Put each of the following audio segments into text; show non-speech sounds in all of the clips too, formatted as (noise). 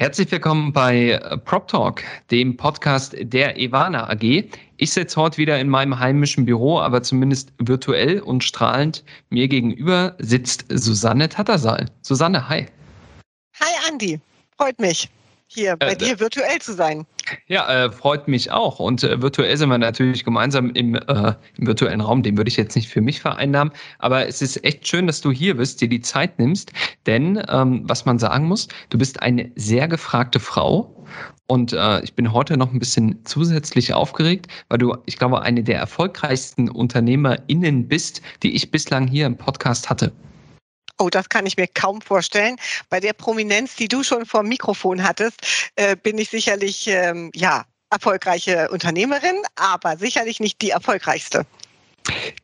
Herzlich willkommen bei äh, Prop Talk, dem Podcast der Ivana AG. Ich sitze heute wieder in meinem heimischen Büro, aber zumindest virtuell und strahlend. Mir gegenüber sitzt Susanne Tattersal. Susanne, hi. Hi Andi, freut mich hier bei äh, dir virtuell zu sein. Ja, äh, freut mich auch. Und äh, virtuell sind wir natürlich gemeinsam im, äh, im virtuellen Raum. Den würde ich jetzt nicht für mich vereinnahmen. Aber es ist echt schön, dass du hier bist, dir die Zeit nimmst. Denn ähm, was man sagen muss, du bist eine sehr gefragte Frau. Und äh, ich bin heute noch ein bisschen zusätzlich aufgeregt, weil du, ich glaube, eine der erfolgreichsten UnternehmerInnen bist, die ich bislang hier im Podcast hatte. Oh, das kann ich mir kaum vorstellen. Bei der Prominenz, die du schon vor dem Mikrofon hattest, äh, bin ich sicherlich, ähm, ja, erfolgreiche Unternehmerin, aber sicherlich nicht die erfolgreichste.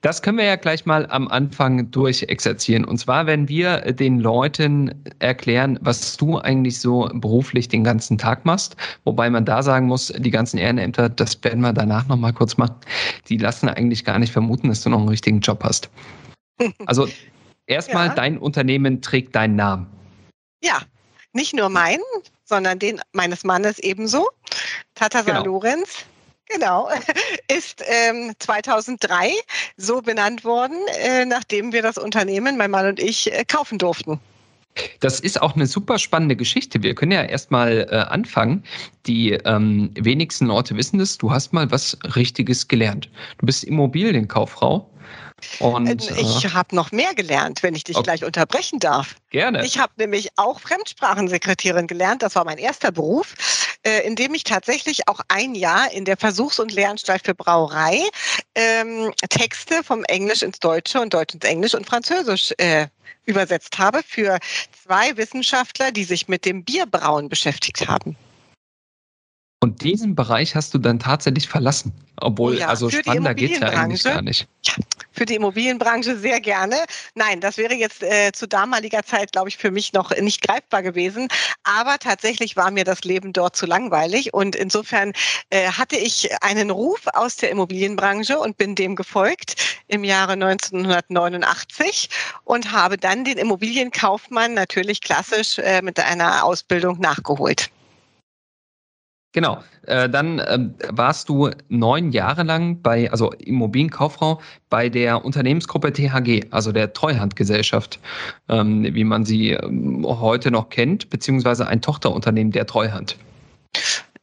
Das können wir ja gleich mal am Anfang durchexerzieren. Und zwar, wenn wir den Leuten erklären, was du eigentlich so beruflich den ganzen Tag machst, wobei man da sagen muss, die ganzen Ehrenämter, das werden wir danach nochmal kurz machen, die lassen eigentlich gar nicht vermuten, dass du noch einen richtigen Job hast. (laughs) Also Erstmal, ja. dein Unternehmen trägt deinen Namen. Ja, nicht nur meinen, sondern den meines Mannes ebenso. Tata genau. Lorenz. Genau, (laughs) ist ähm, 2003 so benannt worden, äh, nachdem wir das Unternehmen, mein Mann und ich, äh, kaufen durften. Das ist auch eine super spannende Geschichte. Wir können ja erstmal äh, anfangen. Die ähm, wenigsten Leute wissen das. Du hast mal was Richtiges gelernt. Du bist Immobilienkauffrau und, äh, ich äh, habe noch mehr gelernt, wenn ich dich okay. gleich unterbrechen darf. Gerne. Ich habe nämlich auch Fremdsprachensekretärin gelernt. Das war mein erster Beruf, äh, in dem ich tatsächlich auch ein Jahr in der Versuchs- und Lehranstalt für Brauerei ähm, Texte vom Englisch ins Deutsche und Deutsch ins Englisch und Französisch äh, übersetzt habe für zwei Wissenschaftler, die sich mit dem Bierbrauen beschäftigt haben. Und diesen Bereich hast du dann tatsächlich verlassen. Obwohl, oh ja, also spannender geht es ja eigentlich gar nicht. Ja, für die Immobilienbranche sehr gerne. Nein, das wäre jetzt äh, zu damaliger Zeit, glaube ich, für mich noch nicht greifbar gewesen. Aber tatsächlich war mir das Leben dort zu langweilig. Und insofern äh, hatte ich einen Ruf aus der Immobilienbranche und bin dem gefolgt im Jahre 1989 und habe dann den Immobilienkaufmann natürlich klassisch äh, mit einer Ausbildung nachgeholt. Genau. Äh, dann ähm, warst du neun Jahre lang bei, also Immobilienkauffrau bei der Unternehmensgruppe THG, also der Treuhandgesellschaft, ähm, wie man sie ähm, heute noch kennt, beziehungsweise ein Tochterunternehmen der Treuhand.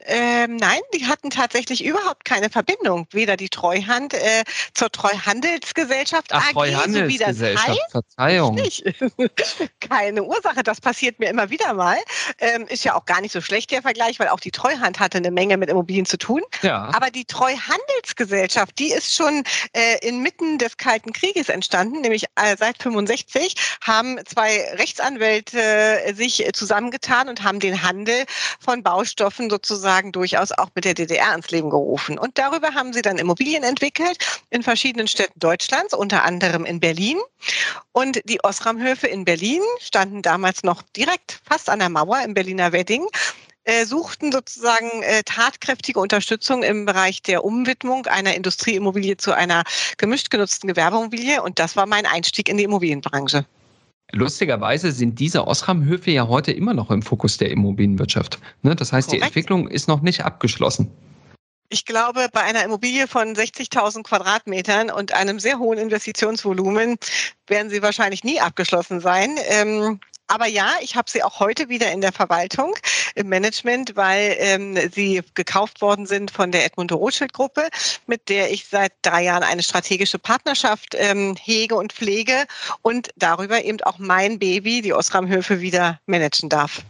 Ähm, nein, die hatten tatsächlich überhaupt keine Verbindung. Weder die Treuhand äh, zur Treuhandelsgesellschaft Ach, AG, so wie das heißt. Verzeihung. (laughs) Keine Ursache, das passiert mir immer wieder mal. Ähm, ist ja auch gar nicht so schlecht der Vergleich, weil auch die Treuhand hatte eine Menge mit Immobilien zu tun. Ja. Aber die Treuhandelsgesellschaft, die ist schon äh, inmitten des Kalten Krieges entstanden, nämlich äh, seit 65 haben zwei Rechtsanwälte äh, sich zusammengetan und haben den Handel von Baustoffen sozusagen sozusagen durchaus auch mit der DDR ins Leben gerufen. Und darüber haben sie dann Immobilien entwickelt in verschiedenen Städten Deutschlands, unter anderem in Berlin. Und die Osramhöfe in Berlin standen damals noch direkt fast an der Mauer im Berliner Wedding äh, suchten sozusagen äh, tatkräftige Unterstützung im Bereich der Umwidmung einer Industrieimmobilie zu einer gemischt genutzten Gewerbeimmobilie. Und das war mein Einstieg in die Immobilienbranche. Lustigerweise sind diese Osram-Höfe ja heute immer noch im Fokus der Immobilienwirtschaft. Ne? Das heißt, Korrekt. die Entwicklung ist noch nicht abgeschlossen. Ich glaube, bei einer Immobilie von 60.000 Quadratmetern und einem sehr hohen Investitionsvolumen werden sie wahrscheinlich nie abgeschlossen sein. Ähm, aber ja, ich habe sie auch heute wieder in der Verwaltung, im Management, weil ähm, sie gekauft worden sind von der Edmund Rothschild Gruppe, mit der ich seit drei Jahren eine strategische Partnerschaft ähm, hege und pflege und darüber eben auch mein Baby, die Osram Höfe, wieder managen darf.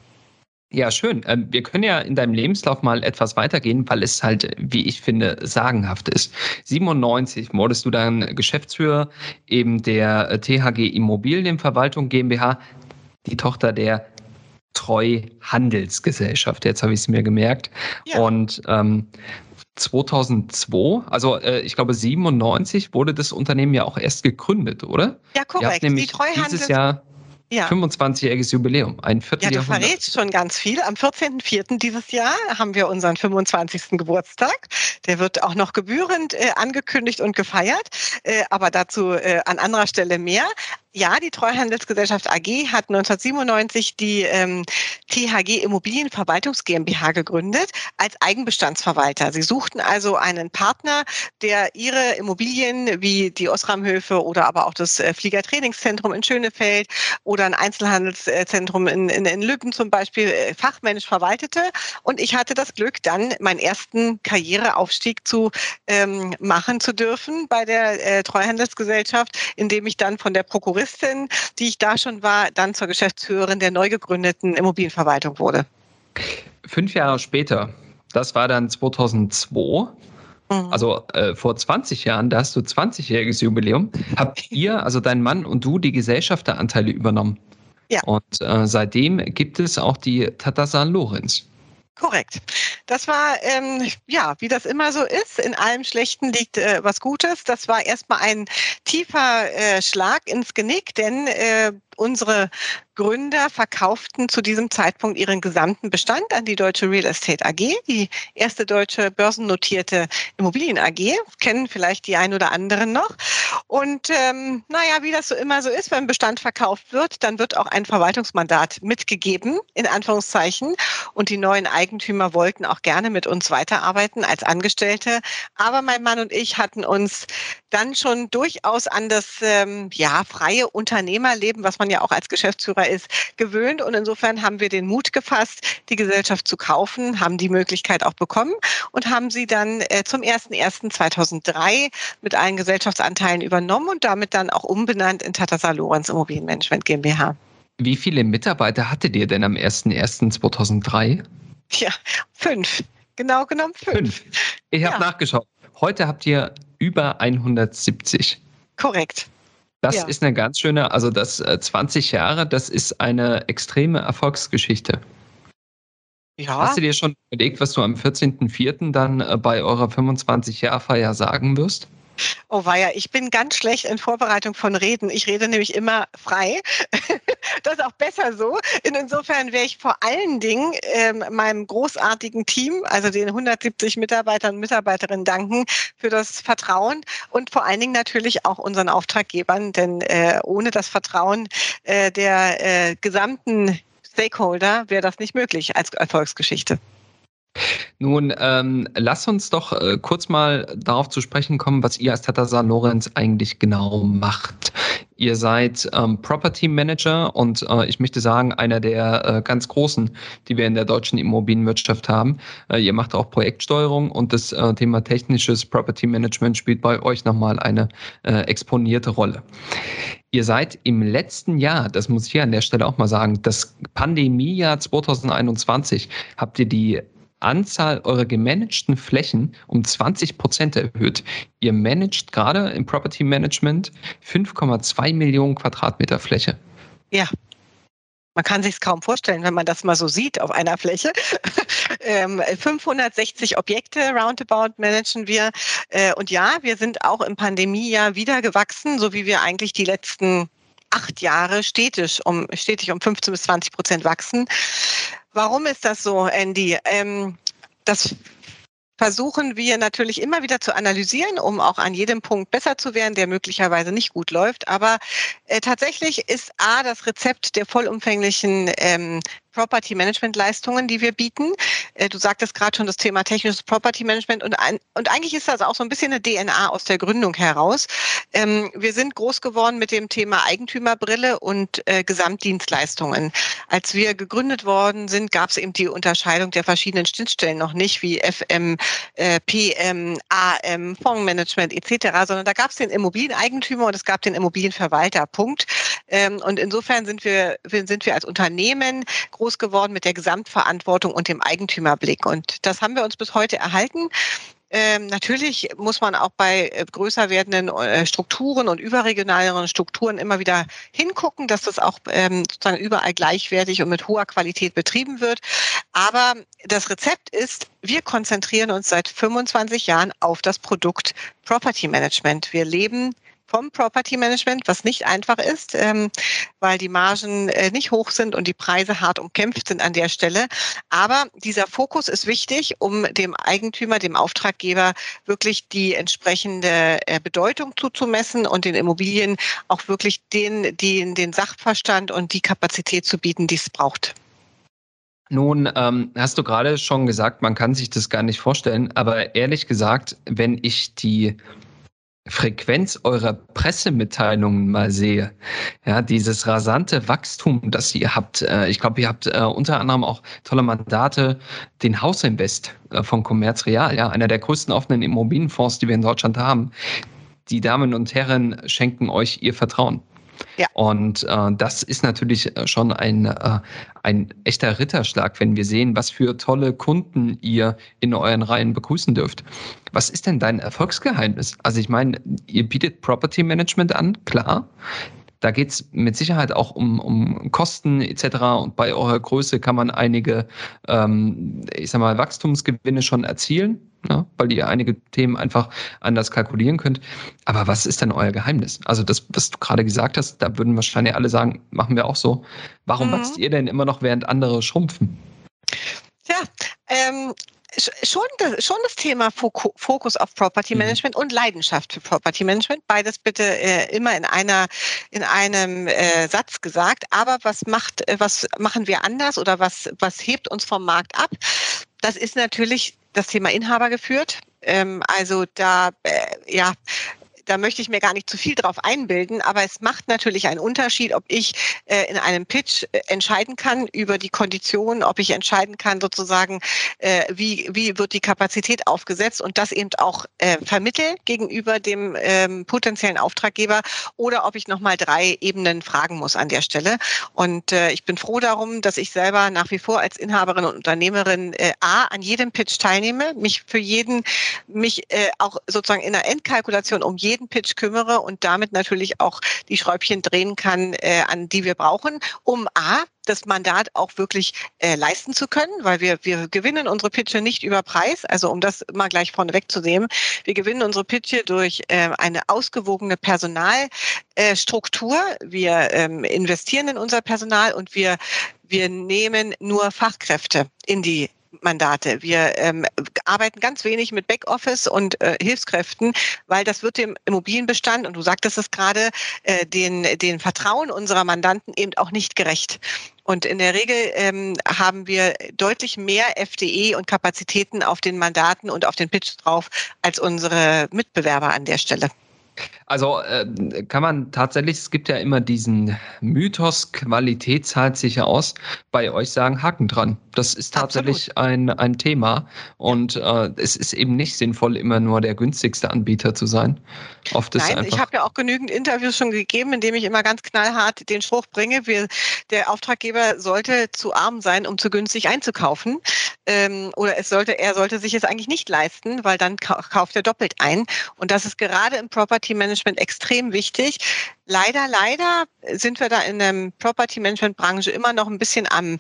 Ja, schön. Ähm, wir können ja in deinem Lebenslauf mal etwas weitergehen, weil es halt, wie ich finde, sagenhaft ist. 97 wurdest du dann Geschäftsführer eben der THG Immobilienverwaltung GmbH die Tochter der Treuhandelsgesellschaft. Jetzt habe ich es mir gemerkt. Ja. Und ähm, 2002, also äh, ich glaube 97 wurde das Unternehmen ja auch erst gegründet, oder? Ja, korrekt. Die Treuhandels dieses Jahr ja. 25-jähriges Jubiläum, ein Vierteljahrhundert. Ja, du verrätst schon ganz viel. Am 14.04. dieses Jahr haben wir unseren 25. Geburtstag. Der wird auch noch gebührend äh, angekündigt und gefeiert, äh, aber dazu äh, an anderer Stelle mehr. Ja, die Treuhandelsgesellschaft AG hat 1997 die ähm, THG Immobilienverwaltungs GmbH gegründet als Eigenbestandsverwalter. Sie suchten also einen Partner, der ihre Immobilien wie die Osramhöfe oder aber auch das äh, Fliegertrainingszentrum in Schönefeld oder ein Einzelhandelszentrum in, in, in Lübben zum Beispiel äh, fachmännisch verwaltete. Und ich hatte das Glück, dann meinen ersten Karriereaufstieg zu ähm, machen zu dürfen bei der äh, Treuhandelsgesellschaft, indem ich dann von der Prokuristin Juristin, die ich da schon war, dann zur Geschäftsführerin der neu gegründeten Immobilienverwaltung wurde. Fünf Jahre später, das war dann 2002, mhm. also äh, vor 20 Jahren, da hast du 20-jähriges Jubiläum, habt ihr, also dein Mann und du, die Gesellschafteranteile übernommen. Ja. Und äh, seitdem gibt es auch die Tata San Lorenz. Korrekt. Das war, ähm, ja, wie das immer so ist, in allem Schlechten liegt äh, was Gutes. Das war erstmal ein tiefer äh, Schlag ins Genick, denn äh, unsere Gründer verkauften zu diesem Zeitpunkt ihren gesamten Bestand an die Deutsche Real Estate AG, die erste deutsche börsennotierte Immobilien AG. Kennen vielleicht die ein oder anderen noch. Und ähm, naja, wie das so immer so ist, wenn Bestand verkauft wird, dann wird auch ein Verwaltungsmandat mitgegeben, in Anführungszeichen. Und die neuen Eigentümer wollten auch gerne mit uns weiterarbeiten als Angestellte. Aber mein Mann und ich hatten uns dann schon durchaus an das ähm, ja, freie Unternehmerleben, was man ja auch als Geschäftsführer ist, gewöhnt. Und insofern haben wir den Mut gefasst, die Gesellschaft zu kaufen, haben die Möglichkeit auch bekommen und haben sie dann äh, zum 01.01.2003 mit allen Gesellschaftsanteilen übernommen und damit dann auch umbenannt in Tata Lorenz Immobilienmanagement GmbH. Wie viele Mitarbeiter hattet ihr denn am 01.01.2003? Ja, fünf. Genau genommen fünf. fünf. Ich habe ja. nachgeschaut. Heute habt ihr über 170. Korrekt. Das ja. ist eine ganz schöne, also das 20 äh, Jahre, das ist eine extreme Erfolgsgeschichte. Ja. Hast du dir schon überlegt, was du am 14.04. dann äh, bei eurer 25-Jahr-Feier sagen wirst? Oh weia, ich bin ganz schlecht in Vorbereitung von Reden. Ich rede nämlich immer frei. (laughs) das ist auch besser so. Insofern wäre ich vor allen Dingen ähm, meinem großartigen Team, also den 170 Mitarbeitern und Mitarbeiterinnen danken für das Vertrauen und vor allen Dingen natürlich auch unseren Auftraggebern, denn äh, ohne das Vertrauen äh, der äh, gesamten Stakeholder wäre das nicht möglich als Erfolgsgeschichte. Nun, ähm, lass uns doch äh, kurz mal darauf zu sprechen kommen, was ihr als Tata San Lorenz eigentlich genau macht. Ihr seid ähm, Property Manager und äh, ich möchte sagen, einer der äh, ganz großen, die wir in der deutschen Immobilienwirtschaft haben. Äh, ihr macht auch Projektsteuerung und das äh, Thema technisches Property Management spielt bei euch nochmal eine äh, exponierte Rolle. Ihr seid im letzten Jahr, das muss ich hier an der Stelle auch mal sagen, das Pandemiejahr 2021, habt ihr die Anzahl eurer gemanagten Flächen um 20 Prozent erhöht. Ihr managt gerade im Property Management 5,2 Millionen Quadratmeter Fläche. Ja. Man kann sich es kaum vorstellen, wenn man das mal so sieht auf einer Fläche. 560 (laughs) ähm, Objekte roundabout managen wir. Äh, und ja, wir sind auch im Pandemiejahr wieder gewachsen, so wie wir eigentlich die letzten acht Jahre stetig um, stetig um 15 bis 20 Prozent wachsen. Warum ist das so, Andy? Ähm, das versuchen wir natürlich immer wieder zu analysieren, um auch an jedem Punkt besser zu werden, der möglicherweise nicht gut läuft. Aber äh, tatsächlich ist A das Rezept der vollumfänglichen ähm, Property Management Leistungen, die wir bieten. Äh, du sagtest gerade schon das Thema technisches Property Management und, ein, und eigentlich ist das auch so ein bisschen eine DNA aus der Gründung heraus. Ähm, wir sind groß geworden mit dem Thema Eigentümerbrille und äh, Gesamtdienstleistungen. Als wir gegründet worden sind, gab es eben die Unterscheidung der verschiedenen Schnittstellen noch nicht, wie FM, äh, PM, AM, Fondsmanagement etc., sondern da gab es den Immobilieneigentümer und es gab den Immobilienverwalter. Punkt. Ähm, und insofern sind wir, sind wir als Unternehmen groß geworden mit der Gesamtverantwortung und dem Eigentümerblick. Und das haben wir uns bis heute erhalten. Ähm, natürlich muss man auch bei äh, größer werdenden äh, Strukturen und überregionaleren Strukturen immer wieder hingucken, dass das auch ähm, sozusagen überall gleichwertig und mit hoher Qualität betrieben wird. Aber das Rezept ist, wir konzentrieren uns seit 25 Jahren auf das Produkt Property Management. Wir leben vom Property Management, was nicht einfach ist, ähm, weil die Margen äh, nicht hoch sind und die Preise hart umkämpft sind an der Stelle. Aber dieser Fokus ist wichtig, um dem Eigentümer, dem Auftraggeber wirklich die entsprechende äh, Bedeutung zuzumessen und den Immobilien auch wirklich den, den, den Sachverstand und die Kapazität zu bieten, die es braucht. Nun ähm, hast du gerade schon gesagt, man kann sich das gar nicht vorstellen, aber ehrlich gesagt, wenn ich die Frequenz eurer Pressemitteilungen mal sehe, ja, dieses rasante Wachstum, das ihr habt, äh, ich glaube, ihr habt äh, unter anderem auch tolle Mandate, den Hausinvest äh, von Commerz Real, ja, einer der größten offenen Immobilienfonds, die wir in Deutschland haben. Die Damen und Herren schenken euch ihr Vertrauen. Ja. Und äh, das ist natürlich äh, schon ein, äh, ein echter Ritterschlag, wenn wir sehen, was für tolle Kunden ihr in euren Reihen begrüßen dürft. Was ist denn dein Erfolgsgeheimnis? Also ich meine, ihr bietet Property Management an, klar. Da geht es mit Sicherheit auch um, um Kosten etc. Und bei eurer Größe kann man einige, ähm, ich sag mal, Wachstumsgewinne schon erzielen, ne? weil ihr einige Themen einfach anders kalkulieren könnt. Aber was ist denn euer Geheimnis? Also das, was du gerade gesagt hast, da würden wahrscheinlich alle sagen, machen wir auch so. Warum mhm. wächst ihr denn immer noch, während andere schrumpfen? Ja, ähm, schon das, schon das Thema Fokus auf Property mhm. Management mhm. und Leidenschaft für Property Management. Beides bitte äh, immer in einer in einem äh, Satz gesagt. Aber was macht äh, was machen wir anders oder was was hebt uns vom Markt ab? Das ist natürlich das Thema Inhaber geführt. Ähm, also da äh, ja da möchte ich mir gar nicht zu viel drauf einbilden, aber es macht natürlich einen Unterschied, ob ich äh, in einem Pitch äh, entscheiden kann über die Konditionen, ob ich entscheiden kann sozusagen, äh, wie, wie wird die Kapazität aufgesetzt und das eben auch äh, vermittel gegenüber dem ähm, potenziellen Auftraggeber oder ob ich nochmal drei Ebenen fragen muss an der Stelle. Und äh, ich bin froh darum, dass ich selber nach wie vor als Inhaberin und Unternehmerin äh, A, an jedem Pitch teilnehme, mich für jeden, mich äh, auch sozusagen in der Endkalkulation um jeden jeden Pitch kümmere und damit natürlich auch die Schräubchen drehen kann, äh, an die wir brauchen, um A, das Mandat auch wirklich äh, leisten zu können, weil wir, wir gewinnen unsere Pitche nicht über Preis, also um das mal gleich vorneweg zu nehmen. Wir gewinnen unsere Pitche durch äh, eine ausgewogene Personalstruktur. Äh, wir ähm, investieren in unser Personal und wir, wir nehmen nur Fachkräfte in die Mandate. Wir ähm, arbeiten ganz wenig mit Backoffice und äh, Hilfskräften, weil das wird dem Immobilienbestand, und du sagtest es gerade, äh, den, den Vertrauen unserer Mandanten eben auch nicht gerecht. Und in der Regel ähm, haben wir deutlich mehr FDE und Kapazitäten auf den Mandaten und auf den Pitch drauf als unsere Mitbewerber an der Stelle. Also äh, kann man tatsächlich, es gibt ja immer diesen Mythos, Qualität zahlt sich aus, bei euch sagen Haken dran. Das ist tatsächlich ein, ein Thema und äh, es ist eben nicht sinnvoll, immer nur der günstigste Anbieter zu sein. Oft ist Nein, ich habe ja auch genügend Interviews schon gegeben, in dem ich immer ganz knallhart den Spruch bringe, wir, der Auftraggeber sollte zu arm sein, um zu günstig einzukaufen. Ähm, oder es sollte, er sollte sich es eigentlich nicht leisten, weil dann kauft er doppelt ein. Und das ist gerade im Property Management extrem wichtig. Leider, leider sind wir da in der Property Management Branche immer noch ein bisschen am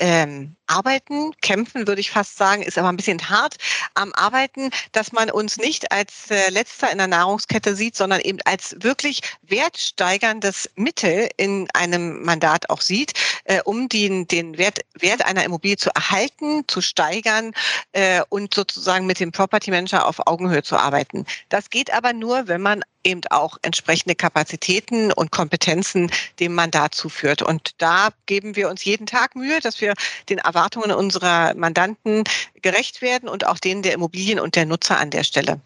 ähm, Arbeiten, kämpfen würde ich fast sagen, ist aber ein bisschen hart am Arbeiten, dass man uns nicht als äh, letzter in der Nahrungskette sieht, sondern eben als wirklich wertsteigerndes Mittel in einem Mandat auch sieht, äh, um den, den Wert, Wert einer Immobilie zu erhalten, zu steigern äh, und sozusagen mit dem Property Manager auf Augenhöhe zu arbeiten. Das geht aber nur, wenn man eben auch entsprechende Kapazitäten und Kompetenzen dem Mandat zuführt. Und da geben wir uns jeden Tag Mühe, dass wir den Erwartungen unserer Mandanten gerecht werden und auch denen der Immobilien und der Nutzer an der Stelle.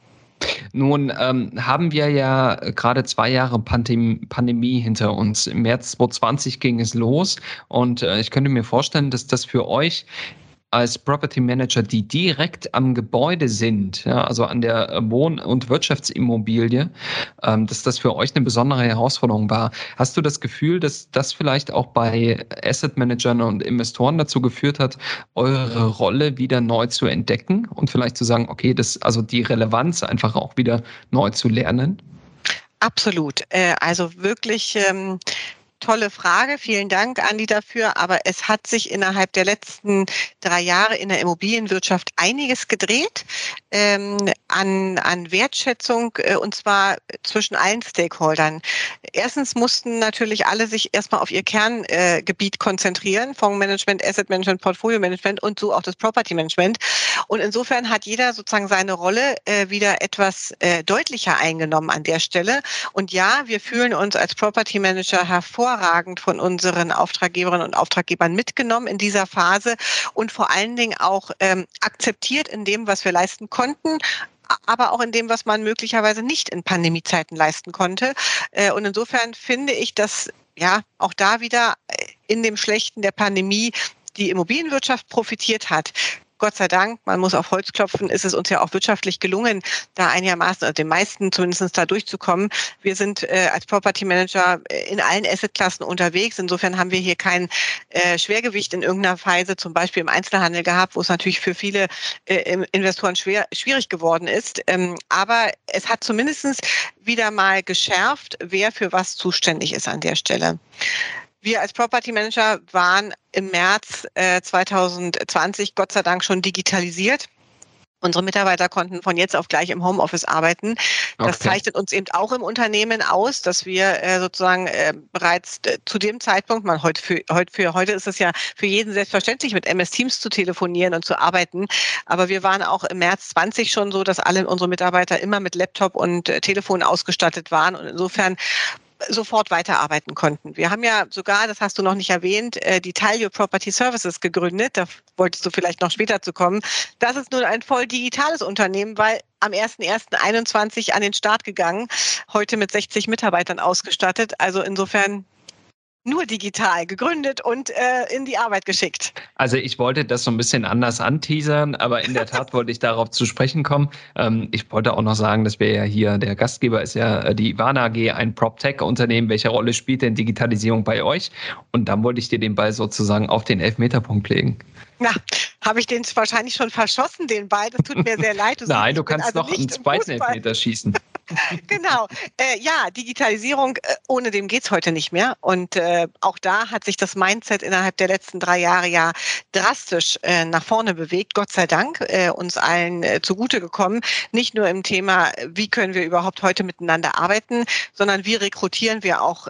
Nun ähm, haben wir ja gerade zwei Jahre Pandem Pandemie hinter uns. Im März 2020 ging es los und äh, ich könnte mir vorstellen, dass das für euch als Property Manager, die direkt am Gebäude sind, ja, also an der Wohn- und Wirtschaftsimmobilie, ähm, dass das für euch eine besondere Herausforderung war. Hast du das Gefühl, dass das vielleicht auch bei Asset Managern und Investoren dazu geführt hat, eure Rolle wieder neu zu entdecken und vielleicht zu sagen, okay, das, also die Relevanz einfach auch wieder neu zu lernen? Absolut. Äh, also wirklich ähm, tolle Frage. Vielen Dank, Andi, dafür. Aber es hat sich innerhalb der letzten drei Jahre in der Immobilienwirtschaft einiges gedreht ähm, an, an Wertschätzung äh, und zwar zwischen allen Stakeholdern. Erstens mussten natürlich alle sich erstmal auf ihr Kerngebiet äh, konzentrieren, Fondsmanagement, Asset Management, Portfolio Management und so auch das Property Management. Und insofern hat jeder sozusagen seine Rolle äh, wieder etwas äh, deutlicher eingenommen an der Stelle. Und ja, wir fühlen uns als Property Manager hervor hervorragend von unseren Auftraggeberinnen und Auftraggebern mitgenommen in dieser Phase und vor allen Dingen auch ähm, akzeptiert in dem, was wir leisten konnten, aber auch in dem, was man möglicherweise nicht in Pandemiezeiten leisten konnte. Äh, und insofern finde ich, dass ja auch da wieder äh, in dem Schlechten der Pandemie die Immobilienwirtschaft profitiert hat. Gott sei Dank, man muss auf Holz klopfen, ist es uns ja auch wirtschaftlich gelungen, da einigermaßen, also den meisten zumindest da durchzukommen. Wir sind äh, als Property Manager äh, in allen Assetklassen unterwegs. Insofern haben wir hier kein äh, Schwergewicht in irgendeiner Weise, zum Beispiel im Einzelhandel gehabt, wo es natürlich für viele äh, Investoren schwer, schwierig geworden ist. Ähm, aber es hat zumindest wieder mal geschärft, wer für was zuständig ist an der Stelle. Wir als Property Manager waren im März äh, 2020 Gott sei Dank schon digitalisiert. Unsere Mitarbeiter konnten von jetzt auf gleich im Homeoffice arbeiten. Das okay. zeichnet uns eben auch im Unternehmen aus, dass wir äh, sozusagen äh, bereits äh, zu dem Zeitpunkt, man heute für, heute für heute ist es ja für jeden selbstverständlich, mit MS Teams zu telefonieren und zu arbeiten. Aber wir waren auch im März 20 schon so, dass alle unsere Mitarbeiter immer mit Laptop und äh, Telefon ausgestattet waren. Und insofern sofort weiterarbeiten konnten. Wir haben ja sogar, das hast du noch nicht erwähnt, äh, die Talio Property Services gegründet. Da wolltest du vielleicht noch später zu kommen. Das ist nun ein voll digitales Unternehmen, weil am 01.01.21 an den Start gegangen, heute mit 60 Mitarbeitern ausgestattet. Also insofern nur digital gegründet und äh, in die Arbeit geschickt. Also ich wollte das so ein bisschen anders anteasern, aber in der Tat (laughs) wollte ich darauf zu sprechen kommen. Ähm, ich wollte auch noch sagen, dass wir ja hier, der Gastgeber ist ja äh, die Ivana AG, ein PropTech-Unternehmen. Welche Rolle spielt denn Digitalisierung bei euch? Und dann wollte ich dir den Ball sozusagen auf den Elfmeterpunkt legen. Na, habe ich den wahrscheinlich schon verschossen, den Ball. Das tut mir sehr leid. (laughs) Du Nein, du kannst also noch einen zweiten Elfmeter schießen. (laughs) genau. Äh, ja, Digitalisierung, äh, ohne dem geht es heute nicht mehr. Und äh, auch da hat sich das Mindset innerhalb der letzten drei Jahre ja drastisch äh, nach vorne bewegt. Gott sei Dank äh, uns allen zugute gekommen. Nicht nur im Thema, wie können wir überhaupt heute miteinander arbeiten, sondern wie rekrutieren wir auch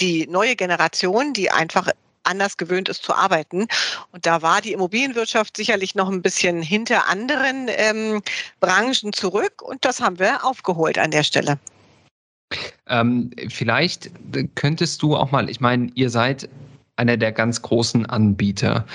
die neue Generation, die einfach anders gewöhnt ist zu arbeiten. Und da war die Immobilienwirtschaft sicherlich noch ein bisschen hinter anderen ähm, Branchen zurück und das haben wir aufgeholt an der Stelle. Ähm, vielleicht könntest du auch mal, ich meine, ihr seid einer der ganz großen Anbieter.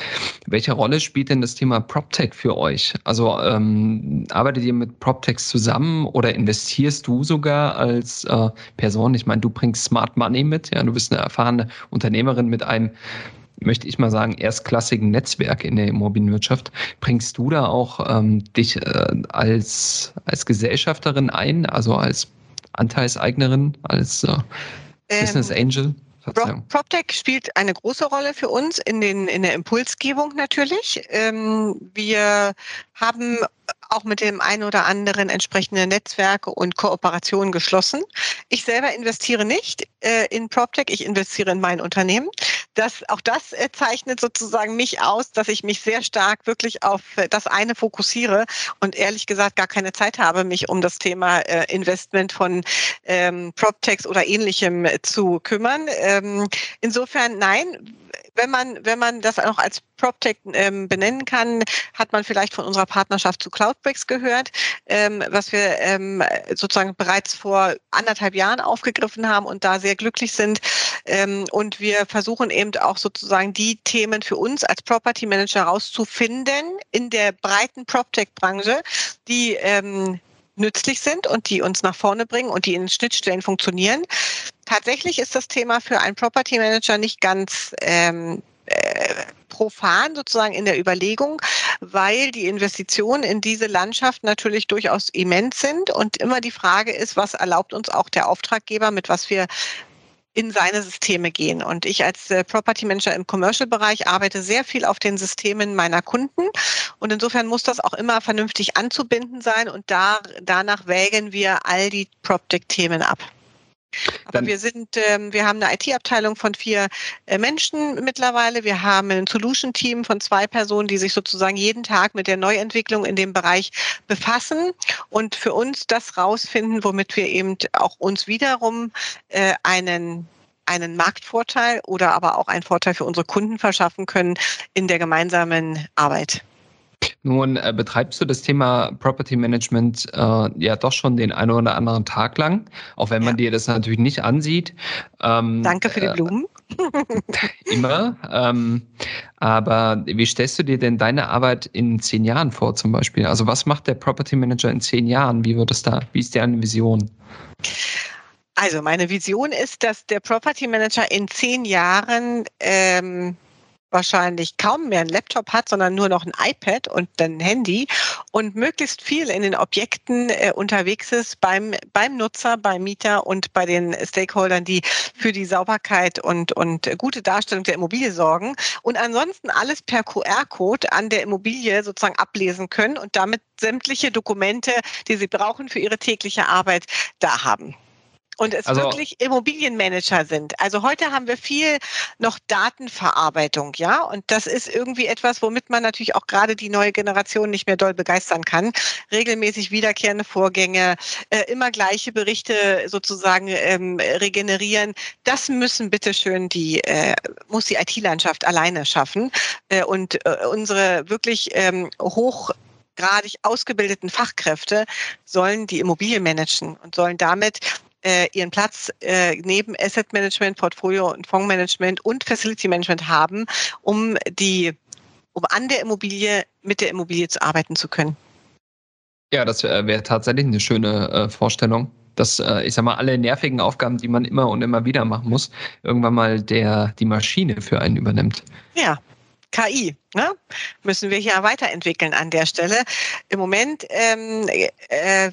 Welche Rolle spielt denn das Thema PropTech für euch? Also ähm, arbeitet ihr mit PropTechs zusammen oder investierst du sogar als äh, Person? Ich meine, du bringst Smart Money mit, ja, du bist eine erfahrene Unternehmerin mit einem möchte ich mal sagen, erstklassigen Netzwerk in der Immobilienwirtschaft. Bringst du da auch ähm, dich äh, als, als Gesellschafterin ein, also als Anteilseignerin, als äh, Business ähm, Angel? PropTech spielt eine große Rolle für uns in, den, in der Impulsgebung natürlich. Ähm, wir haben auch mit dem einen oder anderen entsprechende Netzwerke und Kooperationen geschlossen. Ich selber investiere nicht äh, in PropTech, ich investiere in mein Unternehmen. Das, auch das äh, zeichnet sozusagen mich aus, dass ich mich sehr stark wirklich auf äh, das eine fokussiere und ehrlich gesagt gar keine Zeit habe, mich um das Thema äh, Investment von ähm, PropTechs oder ähnlichem äh, zu kümmern. Ähm, insofern nein, wenn man, wenn man das auch als PropTech ähm, benennen kann, hat man vielleicht von unserer Partnerschaft zu Cloudbricks gehört, ähm, was wir ähm, sozusagen bereits vor anderthalb Jahren aufgegriffen haben und da sehr glücklich sind. Ähm, und wir versuchen eben auch sozusagen die Themen für uns als Property Manager rauszufinden in der breiten PropTech-Branche, die ähm, nützlich sind und die uns nach vorne bringen und die in Schnittstellen funktionieren. Tatsächlich ist das Thema für einen Property Manager nicht ganz ähm, äh, profan sozusagen in der Überlegung, weil die Investitionen in diese Landschaft natürlich durchaus immens sind und immer die Frage ist, was erlaubt uns auch der Auftraggeber, mit was wir in seine Systeme gehen. Und ich als äh, Property Manager im Commercial-Bereich arbeite sehr viel auf den Systemen meiner Kunden. Und insofern muss das auch immer vernünftig anzubinden sein. Und da, danach wägen wir all die PropTech-Themen ab. Aber Dann wir sind, ähm, wir haben eine IT-Abteilung von vier äh, Menschen mittlerweile. Wir haben ein Solution-Team von zwei Personen, die sich sozusagen jeden Tag mit der Neuentwicklung in dem Bereich befassen und für uns das rausfinden, womit wir eben auch uns wiederum äh, einen einen Marktvorteil oder aber auch einen Vorteil für unsere Kunden verschaffen können in der gemeinsamen Arbeit. Nun äh, betreibst du das Thema Property Management äh, ja doch schon den einen oder anderen Tag lang, auch wenn man ja. dir das natürlich nicht ansieht. Ähm, Danke für die äh, Blumen. (laughs) immer. Ähm, aber wie stellst du dir denn deine Arbeit in zehn Jahren vor zum Beispiel? Also was macht der Property Manager in zehn Jahren? Wie wird es da? Wie ist deine Vision? Also meine Vision ist, dass der Property Manager in zehn Jahren ähm, wahrscheinlich kaum mehr ein Laptop hat, sondern nur noch ein iPad und ein Handy und möglichst viel in den Objekten äh, unterwegs ist beim, beim Nutzer, beim Mieter und bei den Stakeholdern, die für die Sauberkeit und, und gute Darstellung der Immobilie sorgen und ansonsten alles per QR-Code an der Immobilie sozusagen ablesen können und damit sämtliche Dokumente, die sie brauchen für ihre tägliche Arbeit, da haben und es also, wirklich Immobilienmanager sind. Also heute haben wir viel noch Datenverarbeitung, ja, und das ist irgendwie etwas, womit man natürlich auch gerade die neue Generation nicht mehr doll begeistern kann. Regelmäßig wiederkehrende Vorgänge, äh, immer gleiche Berichte sozusagen ähm, regenerieren. Das müssen bitteschön die, äh, muss die IT-Landschaft alleine schaffen. Äh, und äh, unsere wirklich ähm, hoch gradig ausgebildeten Fachkräfte sollen die Immobilien managen und sollen damit äh, ihren Platz äh, neben Asset Management, Portfolio und Fondsmanagement und Facility Management haben, um die, um an der Immobilie mit der Immobilie zu arbeiten zu können. Ja, das wäre wär tatsächlich eine schöne äh, Vorstellung dass, äh, ich sag mal, alle nervigen Aufgaben, die man immer und immer wieder machen muss, irgendwann mal der, die Maschine für einen übernimmt. Ja, KI. Ne? Müssen wir hier weiterentwickeln an der Stelle. Im Moment ähm, äh,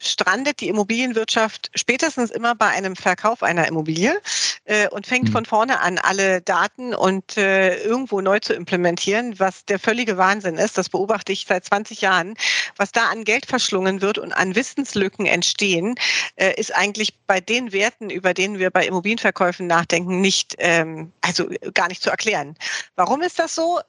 strandet die Immobilienwirtschaft spätestens immer bei einem Verkauf einer Immobilie äh, und fängt mhm. von vorne an, alle Daten und äh, irgendwo neu zu implementieren, was der völlige Wahnsinn ist. Das beobachte ich seit 20 Jahren. Was da an Geld verschlungen wird und an Wissenslücken entstehen, äh, ist eigentlich bei den Werten, über denen wir bei Immobilienverkäufen nachdenken, nicht, ähm, also gar nicht zu erklären. Warum ist das so?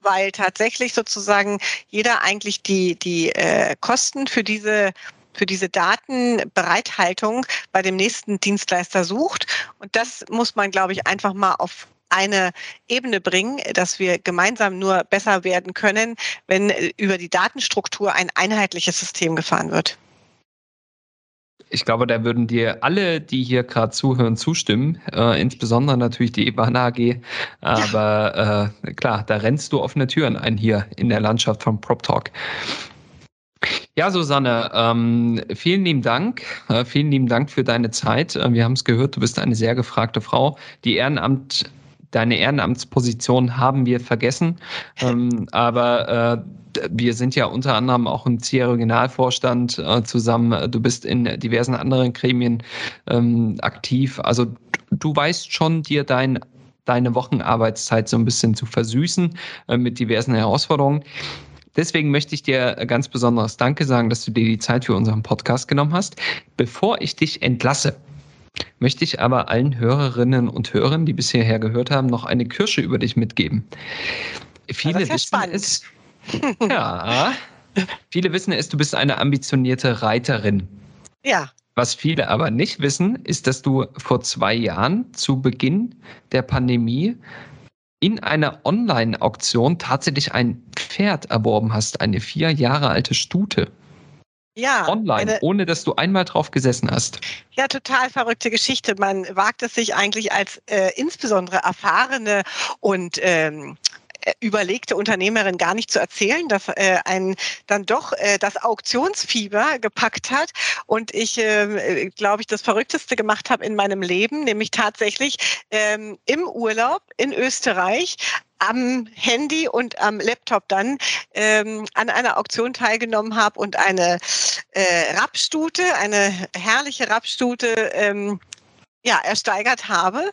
Weil tatsächlich sozusagen jeder eigentlich die, die äh, Kosten für diese für diese Datenbereithaltung bei dem nächsten Dienstleister sucht. Und das muss man, glaube ich, einfach mal auf eine Ebene bringen, dass wir gemeinsam nur besser werden können, wenn über die Datenstruktur ein einheitliches System gefahren wird. Ich glaube, da würden dir alle, die hier gerade zuhören, zustimmen. Äh, insbesondere natürlich die Ebana AG. Aber ja. äh, klar, da rennst du offene Türen ein hier in der Landschaft von PropTalk. Ja, Susanne, ähm, vielen lieben Dank. Äh, vielen lieben Dank für deine Zeit. Äh, wir haben es gehört, du bist eine sehr gefragte Frau. Die Ehrenamt, deine Ehrenamtsposition haben wir vergessen. Ähm, aber äh, wir sind ja unter anderem auch im CIA Regionalvorstand äh, zusammen. Du bist in diversen anderen Gremien ähm, aktiv. Also du weißt schon, dir dein deine Wochenarbeitszeit so ein bisschen zu versüßen äh, mit diversen Herausforderungen. Deswegen möchte ich dir ganz besonderes Danke sagen, dass du dir die Zeit für unseren Podcast genommen hast. Bevor ich dich entlasse, möchte ich aber allen Hörerinnen und Hörern, die bisher gehört haben, noch eine Kirsche über dich mitgeben. Viele ja, wissen spannend. es. Ja. Viele wissen es, du bist eine ambitionierte Reiterin. Ja. Was viele aber nicht wissen, ist, dass du vor zwei Jahren zu Beginn der Pandemie in einer Online-Auktion tatsächlich ein Pferd erworben hast, eine vier Jahre alte Stute. Ja. Online, eine, ohne dass du einmal drauf gesessen hast. Ja, total verrückte Geschichte. Man wagt es sich eigentlich als äh, insbesondere erfahrene und ähm, äh, überlegte Unternehmerin gar nicht zu erzählen, dass äh, ein dann doch äh, das Auktionsfieber gepackt hat und ich, äh, glaube ich, das Verrückteste gemacht habe in meinem Leben, nämlich tatsächlich ähm, im Urlaub in Österreich am Handy und am Laptop dann ähm, an einer Auktion teilgenommen habe und eine äh, Rapstute, eine herrliche Rapstute ähm, ja, ersteigert habe.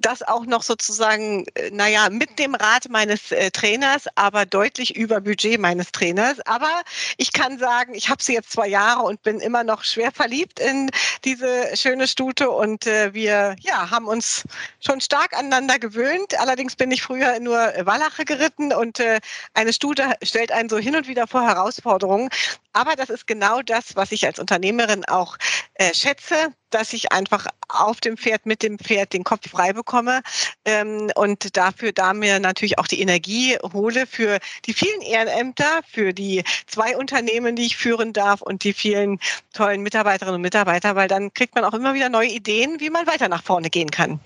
Das auch noch sozusagen, äh, naja, mit dem Rat meines äh, Trainers, aber deutlich über Budget meines Trainers. Aber ich kann sagen, ich habe sie jetzt zwei Jahre und bin immer noch schwer verliebt in diese schöne Stute und äh, wir ja, haben uns schon stark aneinander gewöhnt. Allerdings bin ich früher nur Wallache geritten und äh, eine Stute stellt einen so hin und wieder vor Herausforderungen. Aber das ist genau das, was ich als Unternehmerin auch äh, schätze, dass ich einfach auf dem Pferd, mit dem Pferd den Kopf frei bekomme ähm, und dafür da mir natürlich auch die Energie hole für die vielen Ehrenämter, für die zwei Unternehmen, die ich führen darf und die vielen tollen Mitarbeiterinnen und Mitarbeiter, weil dann kriegt man auch immer wieder neue Ideen, wie man weiter nach vorne gehen kann.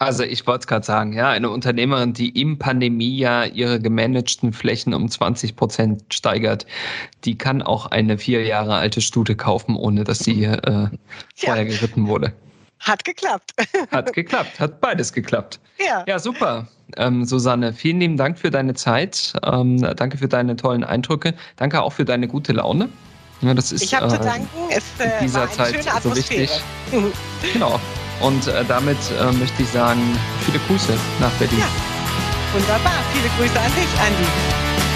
Also ich wollte es gerade sagen, ja, eine Unternehmerin, die im Pandemiejahr ihre gemanagten Flächen um 20 Prozent steigert, die kann auch eine vier Jahre alte Stute kaufen, ohne dass sie äh, vorher ja. geritten wurde. Hat geklappt. (laughs) Hat geklappt, hat beides geklappt. Ja. Ja, super. Ähm, Susanne, vielen lieben Dank für deine Zeit. Ähm, danke für deine tollen Eindrücke. Danke auch für deine gute Laune. Ja, das ist, ich habe äh, zu danken. Es äh, in dieser Zeit so wichtig. (laughs) (laughs) genau. Und äh, damit äh, möchte ich sagen, viele Grüße nach Berlin. Ja, wunderbar. Viele Grüße an dich, Andi.